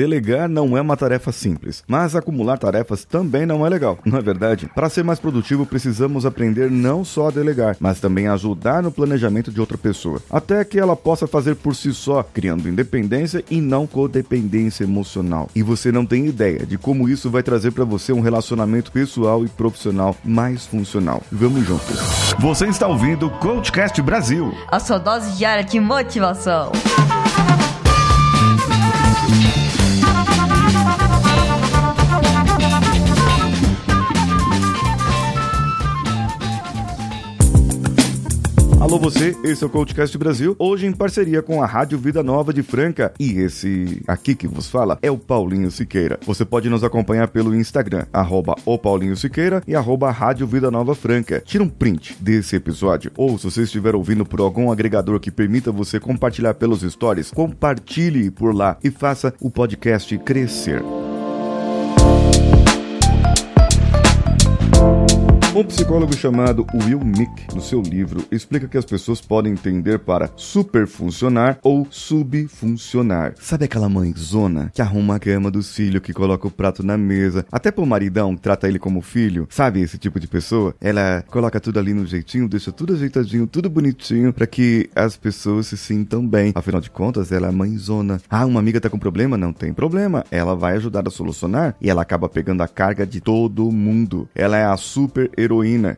delegar não é uma tarefa simples, mas acumular tarefas também não é legal, não é verdade? Para ser mais produtivo, precisamos aprender não só a delegar, mas também ajudar no planejamento de outra pessoa, até que ela possa fazer por si só, criando independência e não codependência emocional. E você não tem ideia de como isso vai trazer para você um relacionamento pessoal e profissional mais funcional. Vamos juntos. Você está ouvindo o Coachcast Brasil. A sua dose diária de motivação. Alô você, esse é o Coachcast Brasil, hoje em parceria com a Rádio Vida Nova de Franca. E esse aqui que vos fala é o Paulinho Siqueira. Você pode nos acompanhar pelo Instagram, arroba o Paulinho Siqueira e arroba Rádio Vida Nova Franca. Tira um print desse episódio, ou se você estiver ouvindo por algum agregador que permita você compartilhar pelos stories, compartilhe por lá e faça o podcast crescer. Um psicólogo chamado Will Mick, no seu livro, explica que as pessoas podem entender para superfuncionar ou subfuncionar. Sabe aquela mãezona que arruma a cama dos filhos, que coloca o prato na mesa, até pro maridão trata ele como filho? Sabe esse tipo de pessoa? Ela coloca tudo ali no jeitinho, deixa tudo ajeitadinho, tudo bonitinho, para que as pessoas se sintam bem. Afinal de contas, ela é mãezona. Ah, uma amiga tá com problema? Não tem problema. Ela vai ajudar a solucionar e ela acaba pegando a carga de todo mundo. Ela é a super heroína.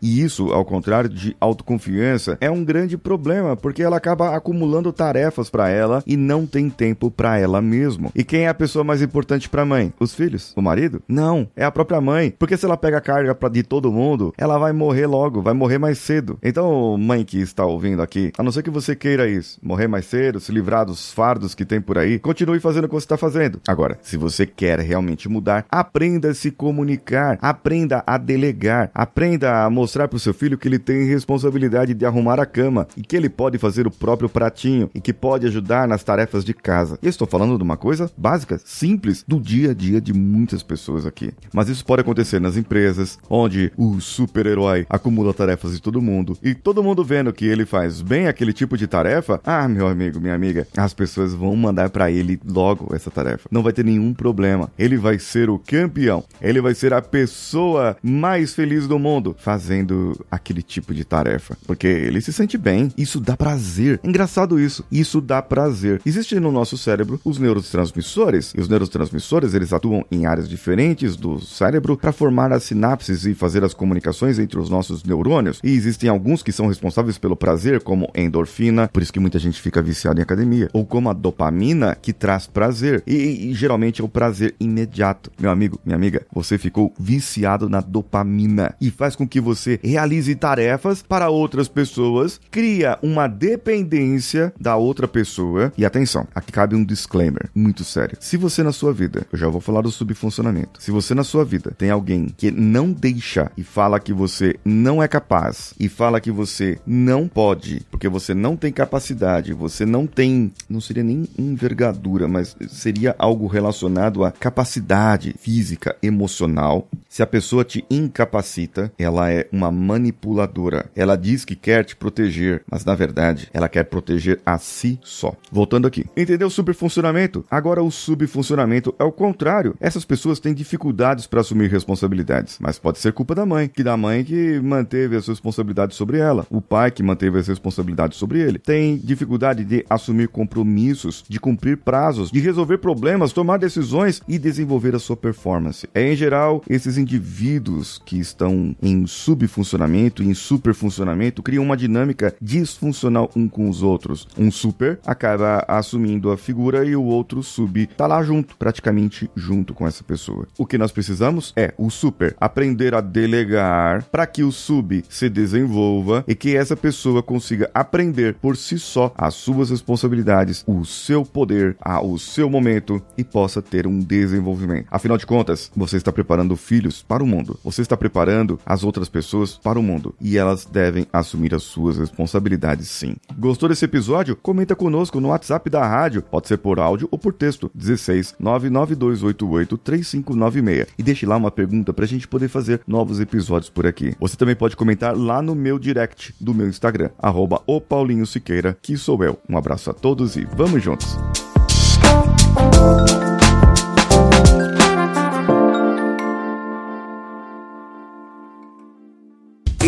E isso, ao contrário de autoconfiança, é um grande problema, porque ela acaba acumulando tarefas para ela e não tem tempo para ela mesma. E quem é a pessoa mais importante para a mãe? Os filhos? O marido? Não, é a própria mãe. Porque se ela pega a carga pra, de todo mundo, ela vai morrer logo, vai morrer mais cedo. Então, mãe que está ouvindo aqui, a não ser que você queira isso, morrer mais cedo, se livrar dos fardos que tem por aí, continue fazendo o que você está fazendo. Agora, se você quer realmente mudar, aprenda a se comunicar, aprenda a delegar, aprenda a mostrar para o seu filho que ele tem responsabilidade de arrumar a cama e que ele pode fazer o próprio pratinho e que pode ajudar nas tarefas de casa. Estou falando de uma coisa básica, simples, do dia a dia de muitas pessoas aqui. Mas isso pode acontecer nas empresas, onde o super-herói acumula tarefas de todo mundo e todo mundo vendo que ele faz bem aquele tipo de tarefa. Ah, meu amigo, minha amiga, as pessoas vão mandar para ele logo essa tarefa. Não vai ter nenhum problema. Ele vai ser o campeão. Ele vai ser a pessoa mais feliz do mundo fazendo aquele tipo de tarefa, porque ele se sente bem. Isso dá prazer. Engraçado isso. Isso dá prazer. Existem no nosso cérebro os neurotransmissores, e os neurotransmissores eles atuam em áreas diferentes do cérebro para formar as sinapses e fazer as comunicações entre os nossos neurônios. E existem alguns que são responsáveis pelo prazer, como endorfina, por isso que muita gente fica viciada em academia, ou como a dopamina, que traz prazer. E, e geralmente é o prazer imediato. Meu amigo, minha amiga, você ficou viciado na dopamina e faz com que você realize tarefas para outras pessoas, cria uma dependência da outra pessoa. E atenção, aqui cabe um disclaimer muito sério. Se você na sua vida, eu já vou falar do subfuncionamento, se você na sua vida tem alguém que não deixa e fala que você não é capaz e fala que você não pode, porque você não tem capacidade, você não tem, não seria nem envergadura, mas seria algo relacionado à capacidade física, emocional. Se a pessoa te incapacita, ela é uma manipuladora. Ela diz que quer te proteger, mas na verdade ela quer proteger a si só. Voltando aqui. Entendeu o superfuncionamento? Agora o subfuncionamento é o contrário. Essas pessoas têm dificuldades para assumir responsabilidades, mas pode ser culpa da mãe, que da mãe que manteve as responsabilidades sobre ela, o pai que manteve as responsabilidades sobre ele. Tem dificuldade de assumir compromissos, de cumprir prazos, de resolver problemas, tomar decisões e desenvolver a sua performance. É em geral esses indivíduos que estão em subfuncionamento e em superfuncionamento criam uma dinâmica disfuncional um com os outros. Um super acaba assumindo a figura e o outro sub tá lá junto, praticamente junto com essa pessoa. O que nós precisamos é o super aprender a delegar para que o sub se desenvolva e que essa pessoa consiga aprender por si só as suas responsabilidades, o seu poder, o seu momento e possa ter um desenvolvimento. Afinal de contas, você está preparando filhos para o mundo. Você está preparando as outras pessoas para o mundo e elas devem assumir as suas responsabilidades sim. Gostou desse episódio? Comenta conosco no WhatsApp da rádio, pode ser por áudio ou por texto, 16 99288 3596 e deixe lá uma pergunta para a gente poder fazer novos episódios por aqui. Você também pode comentar lá no meu direct do meu Instagram, arroba o Paulinho Siqueira, que sou eu. Um abraço a todos e vamos juntos!